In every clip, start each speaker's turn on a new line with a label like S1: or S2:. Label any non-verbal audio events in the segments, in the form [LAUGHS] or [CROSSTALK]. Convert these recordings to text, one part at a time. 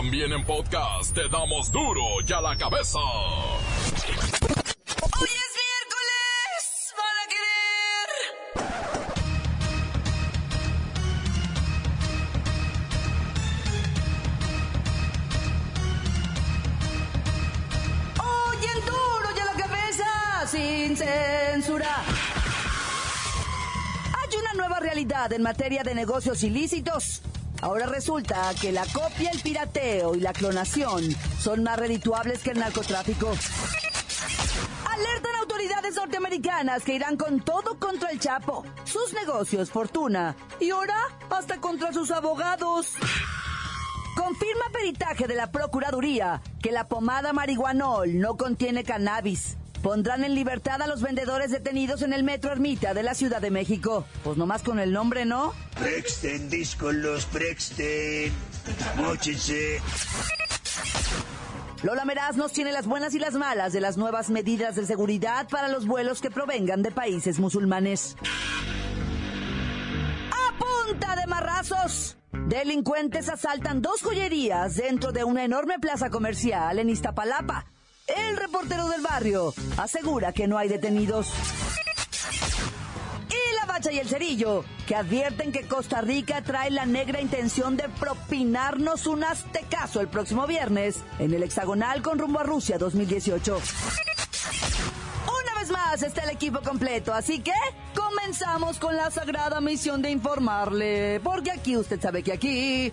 S1: También en podcast te damos duro y a la cabeza.
S2: Hoy es miércoles, para querer. Hoy en duro y a la cabeza, sin censura. Hay una nueva realidad en materia de negocios ilícitos. Ahora resulta que la copia, el pirateo y la clonación son más redituables que el narcotráfico. Alertan autoridades norteamericanas que irán con todo contra el Chapo, sus negocios, fortuna y ahora hasta contra sus abogados. Confirma peritaje de la Procuraduría que la pomada marihuanol no contiene cannabis. Pondrán en libertad a los vendedores detenidos en el Metro Ermita de la Ciudad de México. Pues nomás con el nombre, ¿no?
S3: Prexten, díscolos, prexten. Móchense.
S2: Lola Meraz nos tiene las buenas y las malas de las nuevas medidas de seguridad para los vuelos que provengan de países musulmanes. ¡A punta de marrazos! Delincuentes asaltan dos joyerías dentro de una enorme plaza comercial en Iztapalapa. El reportero del barrio asegura que no hay detenidos. Y la bacha y el cerillo, que advierten que Costa Rica trae la negra intención de propinarnos un aztecaso el próximo viernes en el hexagonal con rumbo a Rusia 2018. Una vez más está el equipo completo, así que comenzamos con la sagrada misión de informarle. Porque aquí usted sabe que aquí,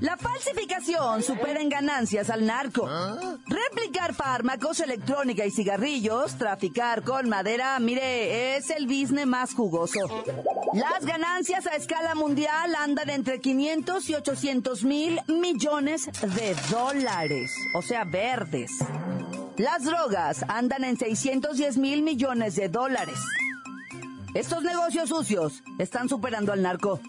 S2: La falsificación supera en ganancias al narco. Replicar fármacos, electrónica y cigarrillos, traficar con madera, mire, es el business más jugoso. Las ganancias a escala mundial andan entre 500 y 800 mil millones de dólares, o sea, verdes. Las drogas andan en 610 mil millones de dólares. Estos negocios sucios están superando al narco.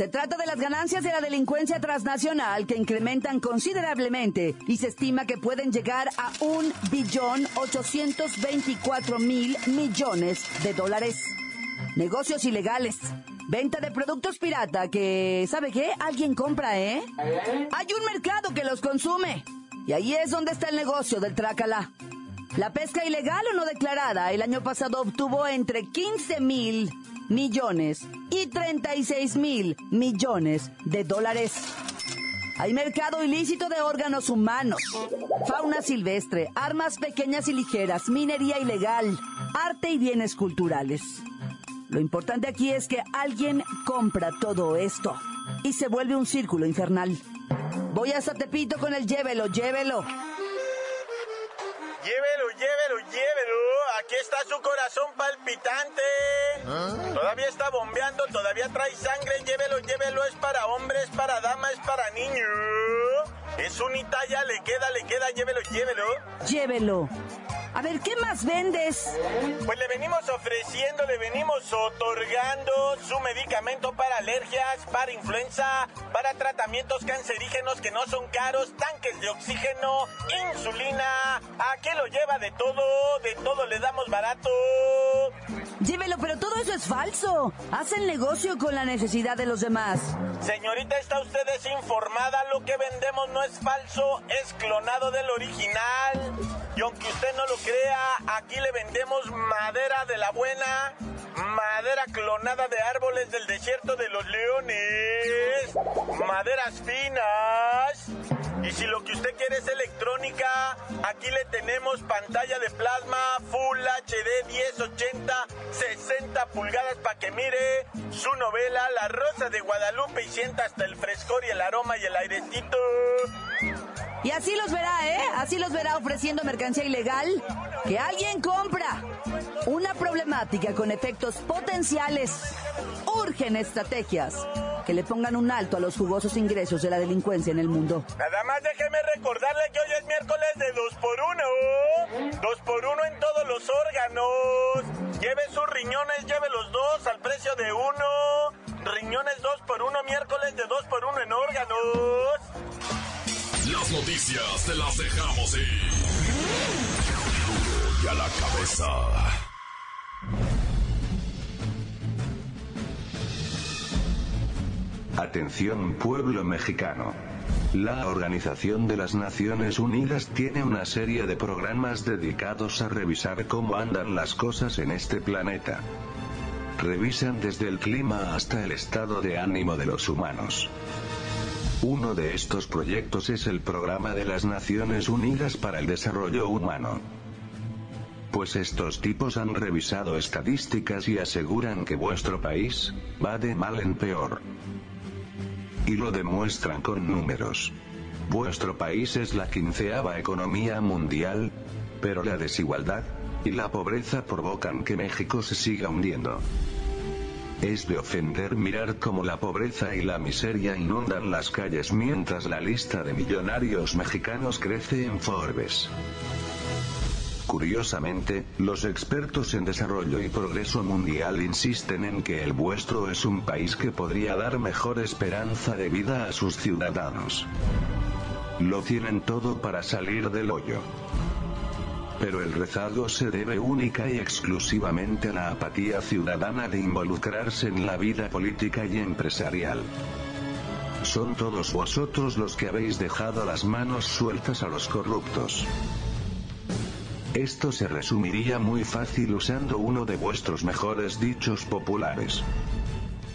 S2: Se trata de las ganancias de la delincuencia transnacional que incrementan considerablemente y se estima que pueden llegar a un billón 824 mil millones de dólares. Negocios ilegales. Venta de productos pirata que, ¿sabe qué? Alguien compra, ¿eh? Hay un mercado que los consume. Y ahí es donde está el negocio del trácala. La pesca ilegal o no declarada el año pasado obtuvo entre 15 mil millones y 36 mil millones de dólares. Hay mercado ilícito de órganos humanos, fauna silvestre, armas pequeñas y ligeras, minería ilegal, arte y bienes culturales. Lo importante aquí es que alguien compra todo esto y se vuelve un círculo infernal. Voy a Zatepito con el llévelo, llévelo.
S4: Llévelo, llévelo, llévelo. Aquí está su corazón palpitante. Todavía está bombeando, todavía trae sangre. Llévelo, llévelo. Es para hombres, para damas, es para niños. Es un Italia, le queda, le queda. Llévelo, llévelo.
S2: Llévelo. A ver, ¿qué más vendes?
S4: Pues le venimos ofreciendo, le venimos otorgando su medicamento para alergias, para influenza, para tratamientos cancerígenos que no son caros, tanques de oxígeno, insulina. Aquí lo lleva de todo, de todo le damos barato.
S2: Llévelo, pero todo eso es falso. Hacen negocio con la necesidad de los demás.
S4: Señorita, está usted desinformada. Lo que vendemos no es falso, es clonado del original. Y aunque usted no lo crea, aquí le vendemos madera de la buena, madera clonada de árboles del desierto de los leones, maderas finas. Y si lo que usted quiere es electrónica, aquí le tenemos pantalla de plasma Full HD 1080 60 pulgadas para que mire su novela La Rosa de Guadalupe y sienta hasta el frescor y el aroma y el airecito.
S2: Y así los verá, ¿eh? Así los verá ofreciendo mercancía ilegal. que alguien compra una problemática con efectos potenciales. Urgen estrategias que le pongan un alto a los jugosos ingresos de la delincuencia en el mundo.
S4: Nada más déjeme recordarle que hoy es miércoles de 2 por 1 2 por 1 en todos los órganos. Lleve sus riñones, lleve los dos al precio de uno. Riñones 2 por 1 miércoles de 2 por 1 en órganos.
S1: Te las dejamos y a la cabeza.
S5: Atención pueblo mexicano. La Organización de las Naciones Unidas tiene una serie de programas dedicados a revisar cómo andan las cosas en este planeta. Revisan desde el clima hasta el estado de ánimo de los humanos. Uno de estos proyectos es el Programa de las Naciones Unidas para el Desarrollo Humano. Pues estos tipos han revisado estadísticas y aseguran que vuestro país va de mal en peor y lo demuestran con números. Vuestro país es la quinceava economía mundial, pero la desigualdad y la pobreza provocan que México se siga hundiendo. Es de ofender mirar cómo la pobreza y la miseria inundan las calles mientras la lista de millonarios mexicanos crece en Forbes. Curiosamente, los expertos en desarrollo y progreso mundial insisten en que el vuestro es un país que podría dar mejor esperanza de vida a sus ciudadanos. Lo tienen todo para salir del hoyo. Pero el rezago se debe única y exclusivamente a la apatía ciudadana de involucrarse en la vida política y empresarial. Son todos vosotros los que habéis dejado las manos sueltas a los corruptos. Esto se resumiría muy fácil usando uno de vuestros mejores dichos populares.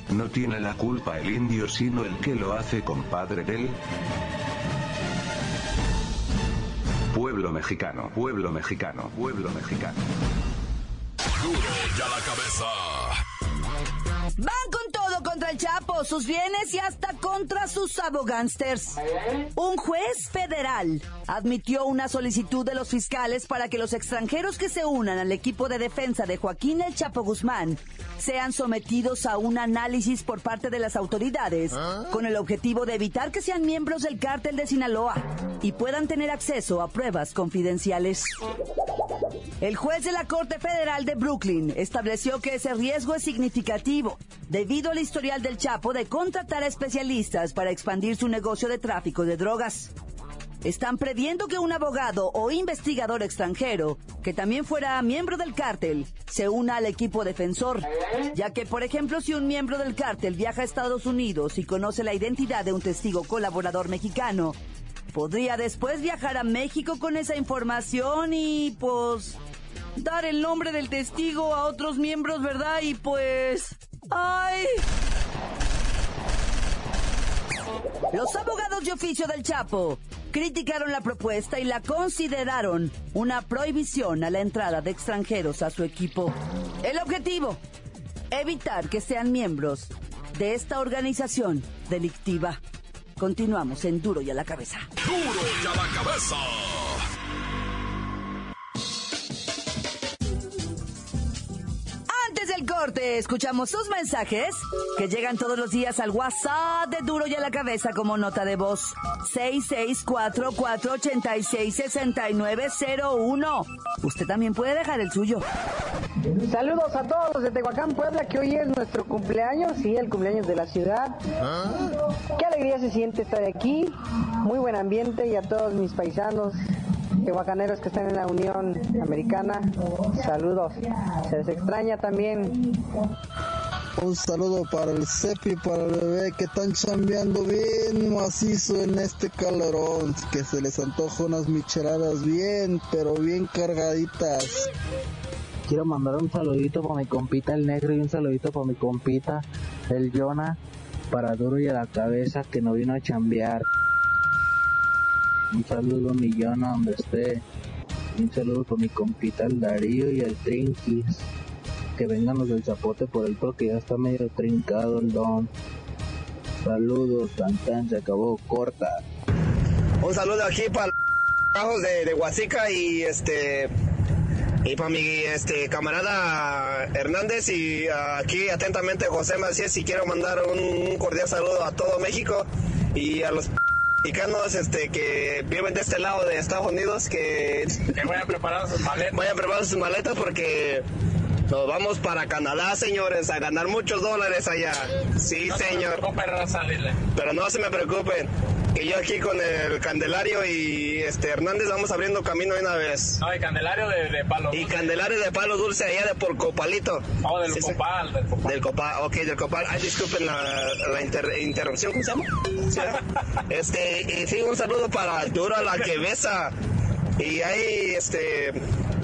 S5: No tiene la culpa el indio sino el que lo hace compadre del pueblo mexicano, pueblo mexicano, pueblo mexicano.
S1: Duro ya la cabeza.
S2: Van con todo contra el Chapo, sus bienes y hasta contra sus abogánsters. Un juez federal admitió una solicitud de los fiscales para que los extranjeros que se unan al equipo de defensa de Joaquín El Chapo Guzmán sean sometidos a un análisis por parte de las autoridades con el objetivo de evitar que sean miembros del cártel de Sinaloa y puedan tener acceso a pruebas confidenciales. El juez de la Corte Federal de Brooklyn estableció que ese riesgo es significativo debido al historial del Chapo de contratar a especialistas para expandir su negocio de tráfico de drogas. Están previendo que un abogado o investigador extranjero, que también fuera miembro del cártel, se una al equipo defensor, ya que, por ejemplo, si un miembro del cártel viaja a Estados Unidos y conoce la identidad de un testigo colaborador mexicano, podría después viajar a México con esa información y, pues, dar el nombre del testigo a otros miembros, ¿verdad? Y pues... ¡Ay! Los abogados de oficio del Chapo criticaron la propuesta y la consideraron una prohibición a la entrada de extranjeros a su equipo. El objetivo, evitar que sean miembros de esta organización delictiva. Continuamos en Duro y a la cabeza.
S1: Duro y a la cabeza.
S2: Corte, escuchamos sus mensajes que llegan todos los días al WhatsApp de Duro y a la cabeza como nota de voz 6644866901. Usted también puede dejar el suyo.
S6: Saludos a todos de Tehuacán, Puebla, que hoy es nuestro cumpleaños, sí, el cumpleaños de la ciudad. Qué alegría se siente estar aquí, muy buen ambiente y a todos mis paisanos tehuacaneros que están en la Unión Americana, saludos. Se les extraña también.
S7: Un saludo para el Cepi y para el bebé que están chambeando bien macizo en este calorón. Que se les antoja unas micheladas bien, pero bien cargaditas.
S8: Quiero mandar un saludito para mi compita el negro y un saludito para mi compita el Jonah. Para duro y a la cabeza que no vino a chambear. Un saludo a mi Jonah donde esté. Un saludo para mi compita el Darío y el Trinkis que vengan los del zapote por él porque ya está medio trincado el don. Saludos, tan se acabó, corta.
S9: Un saludo aquí para los de, de Huasica y este Y para mi este, camarada Hernández y ah, aquí atentamente José Macías y quiero mandar un cordial saludo a todo México y a los mexicanos este, que viven de este lado de Estados Unidos que,
S4: Que vayan preparando sus maletas.
S9: vayan preparando sus maletas porque nos vamos para Canadá, señores, a ganar muchos dólares allá. Sí, señor.
S4: Raza.
S9: Pero no se me preocupen, que yo aquí con el Candelario y este Hernández vamos abriendo camino de una vez.
S4: No, y Candelario de, de palo.
S9: Y Candelario de palo dulce allá de por Copalito.
S4: Oh, del
S9: Sí,
S4: copal, del copal.
S9: Del copal, ok, del copal. Ay, disculpen la, la inter- interrupción, ¿cómo se llama? Sí, ¿verdad? [LAUGHS] este, y sí, un saludo para Arturo, la que besa. Y ahí, este,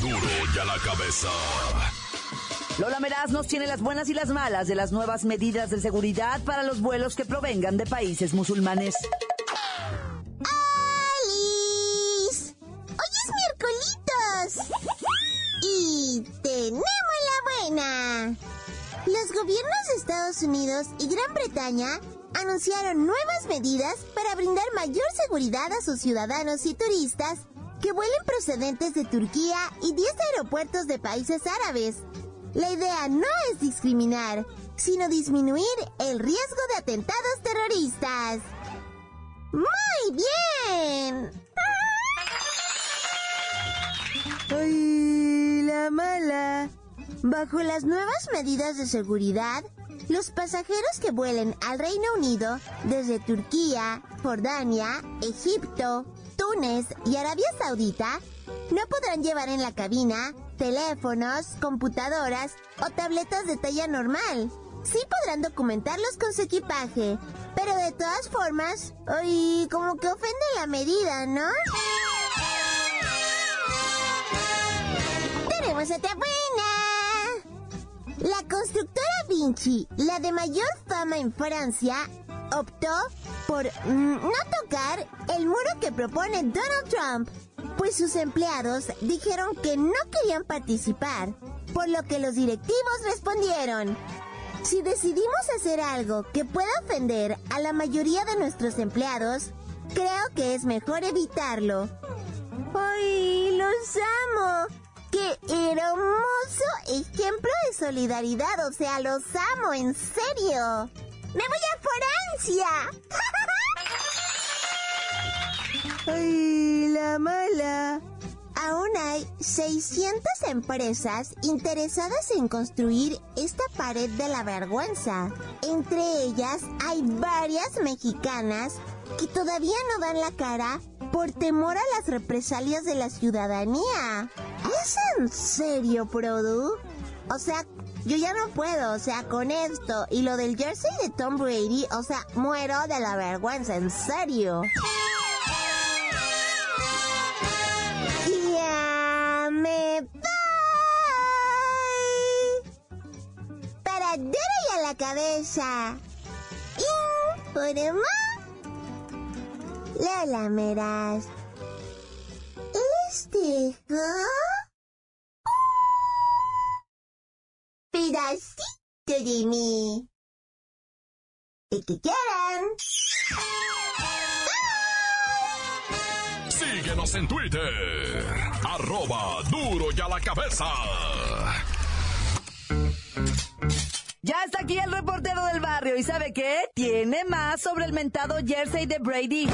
S1: Duro y a la cabeza.
S2: Lola Meraz nos tiene las buenas y las malas de las nuevas medidas de seguridad para los vuelos que provengan de países musulmanes.
S10: ¡Alice! ¡Hoy es miércolitos! Y tenemos la buena. Los gobiernos de Estados Unidos y Gran Bretaña anunciaron nuevas medidas para brindar mayor seguridad a sus ciudadanos y turistas que vuelen procedentes de Turquía y 10 aeropuertos de países árabes. La idea no es discriminar, sino disminuir el riesgo de atentados terroristas. ¡Muy bien! ¡Ay, la mala! Bajo las nuevas medidas de seguridad, los pasajeros que vuelen al Reino Unido desde Turquía, Jordania, Egipto, Y Arabia Saudita no podrán llevar en la cabina teléfonos, computadoras o tabletas de talla normal. Sí podrán documentarlos con su equipaje, pero de todas formas, ay, como que ofende la medida, ¿no? Tenemos otra buena. La constructora Vinci, la de mayor fama en Francia, optó por mm, no tocar el muro que propone Donald Trump, pues sus empleados dijeron que no querían participar, por lo que los directivos respondieron. Si decidimos hacer algo que pueda ofender a la mayoría de nuestros empleados, creo que es mejor evitarlo. ¡Ay, los amo! ¡Qué hermoso ejemplo de solidaridad! O sea, los amo, en serio. ¡Me voy a Francia! [LAUGHS] ¡Ay, la mala! Aún hay 600 empresas interesadas en construir esta pared de la vergüenza. Entre ellas hay varias mexicanas que todavía no dan la cara por temor a las represalias de la ciudadanía. ¿Es en serio, Produ? O sea, yo ya no puedo, o sea, con esto y lo del jersey de Tom Brady, o sea, muero de la vergüenza, en serio. Ya me voy. Para duro y a la cabeza. Informó. Lola Meras. Este pedacito de mí. El que quieran.
S1: Síguenos en Twitter. Arroba duro y a la cabeza.
S2: Ya está aquí el reportero del barrio y ¿sabe qué? Tiene más sobre el mentado jersey de Brady.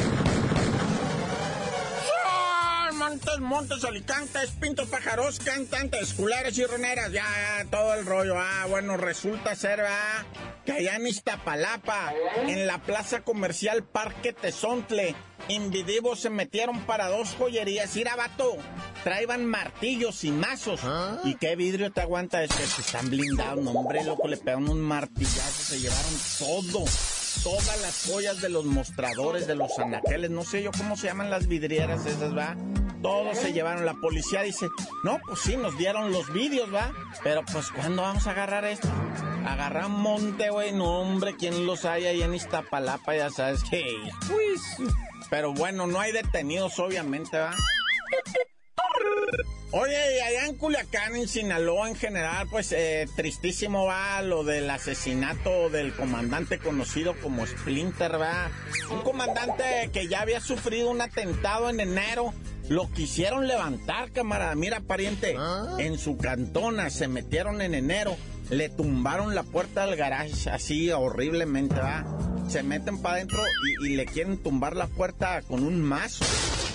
S11: ¡Ay, Montes, montes, alicantes, pintos, pájaros, cantantes, culeras y roneras, ya, ya, todo el rollo. Ah, bueno, resulta ser, ah, que allá en Iztapalapa, en la plaza comercial Parque Tezontle, invidivos se metieron para dos joyerías. Ir a vato, traían martillos y mazos. ¿Y qué vidrio te aguanta este? Que están blindados, no, hombre, loco, le pegaron un martillazo, se llevaron todo. Todas las joyas de los mostradores, de los anaqueles, no sé yo cómo se llaman las vidrieras esas, va. todos se llevaron. La policía dice, no, pues sí, nos dieron los vídeos, ¿va? Pero pues, ¿cuándo vamos a agarrar esto? Agarrar un monte, güey, no, hombre, ¿quién los hay ahí en Iztapalapa? Ya sabes que... Pero bueno, no hay detenidos, obviamente, ¿va? Oye, y allá en Culiacán, en Sinaloa en general, pues eh, tristísimo va lo del asesinato del comandante conocido como Splinter, va. Un comandante que ya había sufrido un atentado en enero. Lo quisieron levantar, camarada. Mira, pariente, en su cantona se metieron en enero. Le tumbaron la puerta del garage así horriblemente, va. Se meten para adentro y, le quieren tumbar la puerta con un mazo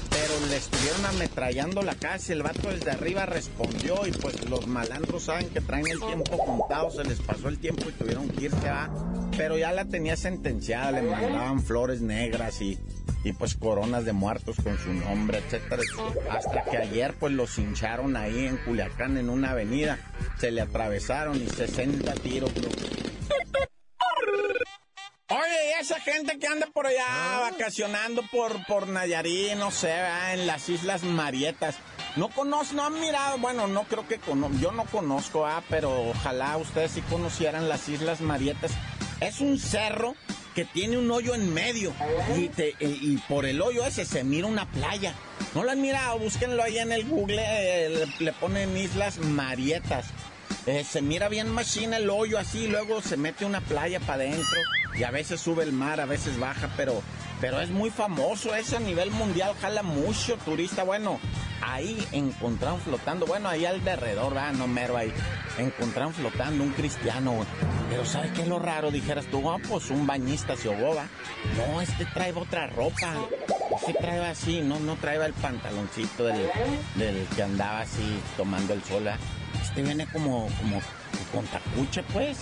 S11: pero le estuvieron ametrallando la casa y el vato desde arriba respondió y pues los malandros saben que traen el tiempo contado, se les pasó el tiempo y tuvieron que irse a... Pero ya la tenía sentenciada, le mandaban flores negras y, y pues coronas de muertos con su nombre, etcétera. Hasta que ayer pues los hincharon ahí en Culiacán en una avenida, se le atravesaron y 60 tiros. Y esa gente que anda por allá
S2: Ah.
S11: vacacionando por, por Nayarit, no sé, ¿verdad? en las Islas Marietas. No conozco, no han mirado, bueno, no creo que cono yo no conozco, ah, pero ojalá ustedes sí conocieran las Islas Marietas. Es un cerro que tiene un hoyo en medio y, te- y por el hoyo ese se mira una playa. No lo han mirado, búsquenlo ahí en el Google, eh, le, le ponen Islas Marietas. Eh, se mira bien machina el hoyo así, luego se mete una playa para adentro y a veces sube el mar, a veces baja, pero, pero es muy famoso, ese a nivel mundial jala mucho turista. Bueno, ahí encontraron flotando, bueno, ahí alrededor, ah, no mero ahí, encontraron flotando un cristiano. Pero ¿sabes qué es lo raro? Dijeras tú, ah, pues un bañista se ¿va? No, este trae otra ropa. Este trae así, no, no trae el pantaloncito del, del que andaba así tomando el sol, ¿ah? Este viene como, como con tacuche, pues.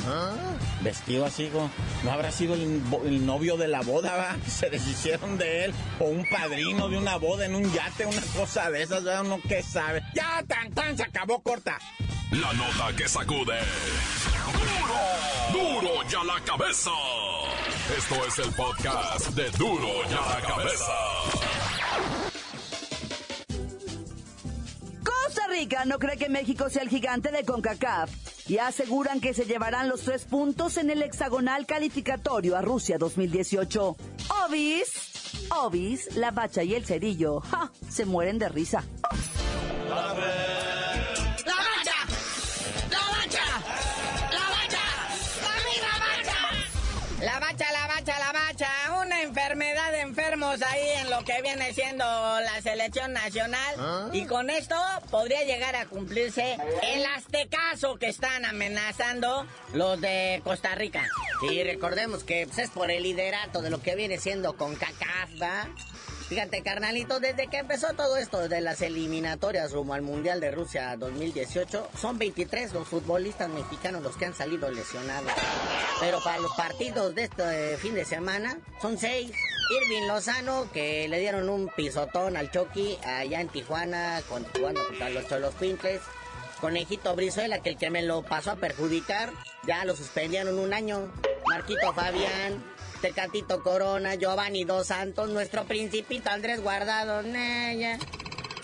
S11: Vestido así, como- no habrá sido el novio de la boda, va. [LAUGHS] Se deshicieron de él. O un padrino de una boda en un yate, una cosa de esas, ¿verdad? Uno que sabe. Ya, tan, tan, se acabó corta.
S1: La nota que sacude. ¡Duro! ¡Duro ya la cabeza! Esto es el podcast de Duro ya la cabeza.
S2: No cree que México sea el gigante de CONCACAF y aseguran que se llevarán los tres puntos en el hexagonal calificatorio a Rusia 2018. Obis, Obis, la bacha y el cerillo, ¡ja! se mueren de risa.
S12: ¡La
S13: de enfermos ahí en lo que viene siendo la selección nacional.
S12: ¿Ah?
S13: Y con esto podría llegar a cumplirse el aztecaso que están amenazando los de Costa Rica.
S14: Y recordemos que pues, es por el liderato de lo que viene siendo con CACAF. Fíjate, carnalito, desde que empezó todo esto de las eliminatorias rumbo al Mundial de Rusia 2018, son 23 los futbolistas mexicanos los que han salido lesionados. Pero para los partidos de este fin de semana, son 6. Irving Lozano, que le dieron un pisotón al Chucky allá en Tijuana, con, jugando contra los Cholos Quintles. Conejito Brizuela, que el que me lo pasó a perjudicar, ya lo suspendieron un año. Marquito Fabián, Tecatito Corona, Giovanni Dos Santos, nuestro principito Andrés Guardado, Naya.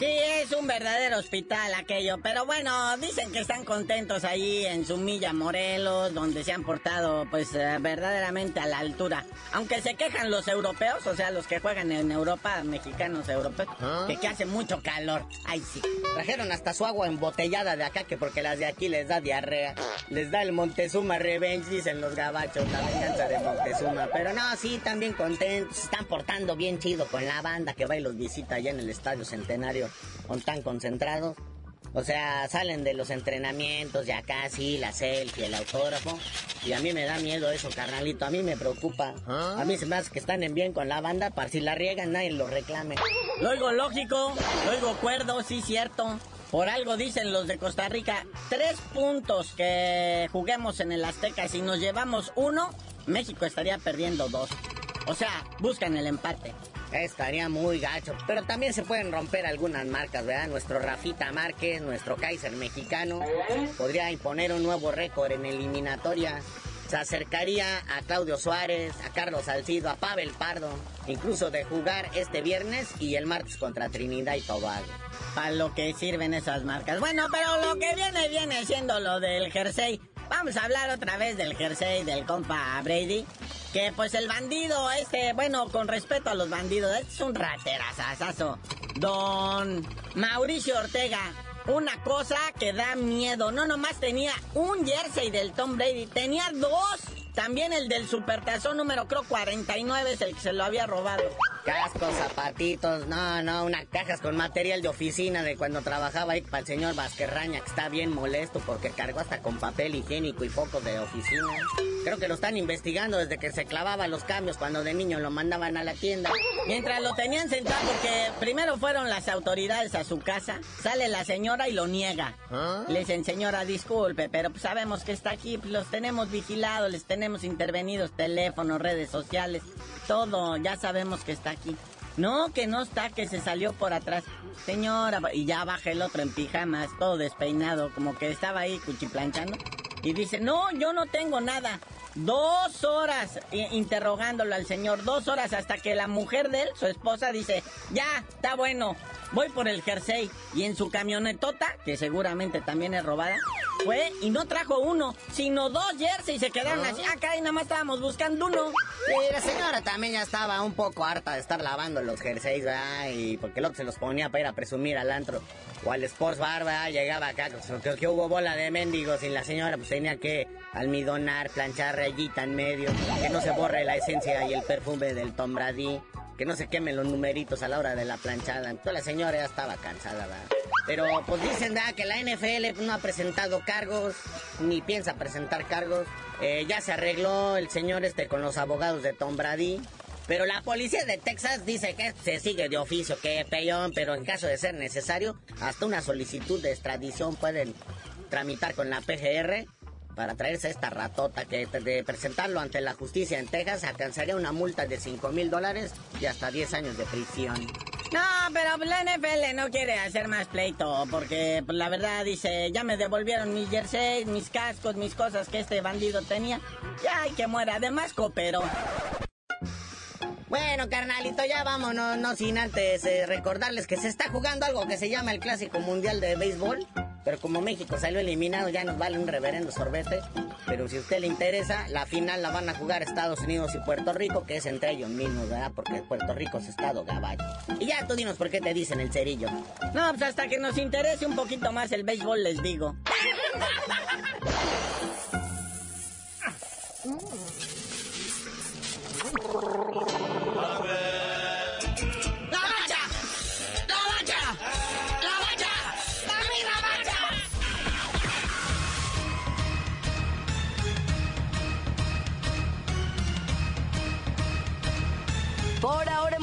S13: Sí, es un verdadero hospital aquello, pero bueno, dicen que están contentos ahí en su milla Morelos, donde se han portado pues eh, verdaderamente a la altura. Aunque se quejan los europeos, o sea, los que juegan en Europa, mexicanos europeos, que, que hace mucho calor. Ay, sí.
S14: Trajeron hasta su agua embotellada de acá, que porque las de aquí les da diarrea. Les da el Montezuma Revenge, dicen los gabachos, la venganza de Montezuma. Pero no, sí, están bien contentos, se están portando bien chido con la banda que va y los visita allá en el Estadio Centenario, donde están concentrados. O sea, salen de los entrenamientos y acá sí, la selfie, el autógrafo. Y a mí me da miedo eso, carnalito. A mí me preocupa. A mí se me hace que están en bien con la banda para si la riegan nadie lo reclame.
S13: Lo oigo lógico, lo oigo cuerdo, sí cierto. Por algo dicen los de Costa Rica, tres puntos que juguemos en el Azteca. Si nos llevamos uno, México estaría perdiendo dos. O sea, buscan el empate.
S14: Estaría muy gacho. Pero también se pueden romper algunas marcas, ¿verdad? Nuestro Rafita Márquez, nuestro Kaiser mexicano, podría imponer un nuevo récord en eliminatoria. se acercaría a Claudio Suárez, a Carlos Salcido, a Pavel Pardo, incluso de jugar este viernes y el martes contra Trinidad y Tobago.
S13: Para lo que sirven esas marcas. Bueno, pero lo que viene, viene siendo lo del jersey. Vamos a hablar otra vez del jersey del compa Brady. Que pues el bandido este, bueno, con respeto a los bandidos, este es un raterazazazo. Don Mauricio Ortega, una cosa que da miedo. No nomás tenía un jersey del Tom Brady, tenía dos. También el del Supertazón número creo 49 es el que se lo había robado.
S14: Cascos, zapatitos, no, no, unas cajas con material de oficina de cuando trabajaba ahí para el señor Vasquerraña, que está bien molesto porque cargó hasta con papel higiénico y focos de oficina. Creo que lo están investigando desde que se clavaba los cambios cuando de niño lo mandaban a la tienda. Mientras lo tenían sentado porque primero fueron las autoridades a su casa, sale la señora y lo niega. Le dicen, señora, disculpe, pero pues sabemos que está aquí, pues los tenemos vigilados, les tenemos intervenidos, teléfonos, redes sociales, todo, ya sabemos que está aquí. No, que no está, que se salió por atrás. Señora, y ya baja el otro en pijamas, todo despeinado, como que estaba ahí cuchiplanchando. Y dice, no, yo no tengo nada. Dos horas interrogándolo al señor, dos horas hasta que la mujer de él, su esposa, dice, ya, está bueno, voy por el jersey. Y en su camionetota, que seguramente también es robada, fue y no trajo uno, sino dos jerseys. Se quedaron así, acá y nada más estábamos buscando uno. Y la señora también ya estaba un poco harta de estar lavando los jerseys, ¿verdad? Y porque el otro se los ponía para ir a presumir al antro o al Sports Bar, ¿verdad? Llegaba acá, que hubo bola de mendigos y la señora pues tenía que almidonar, planchar rayita en medio, que no se borre la esencia y el perfume del Tom Brady, que no se quemen los numeritos a la hora de la planchada. Entonces la señora ya estaba cansada, ¿verdad? Pero pues dicen, ¿verdad? Que la NFL no ha presentado cargos, ni piensa presentar cargos. Eh, ya se arregló el señor este con los abogados de Tom Brady. Pero la policía de Texas dice que se sigue de oficio, que peyón, pero en caso de ser necesario, hasta una solicitud de extradición pueden tramitar con la PGR para traerse esta ratota que de presentarlo ante la justicia en Texas alcanzaría una multa de 5 mil dólares y hasta 10 años de prisión.
S13: No, pero la NFL no quiere hacer más pleito, porque pues, la verdad dice, ya me devolvieron mis jerseys, mis cascos, mis cosas que este bandido tenía. Ya hay que muera, además cooperó.
S14: Bueno, carnalito, ya vámonos, no sin antes eh, recordarles que se está jugando algo que se llama el Clásico Mundial de Béisbol. Pero como México salió eliminado, ya nos vale un reverendo sorbete. Pero si a usted le interesa, la final la van a jugar Estados Unidos y Puerto Rico, que es entre ellos mismos, ¿verdad? Porque Puerto Rico es estado gabacho. Y ya tú dinos por qué te dicen el cerillo.
S13: No, pues hasta que nos interese un poquito más el béisbol, les digo.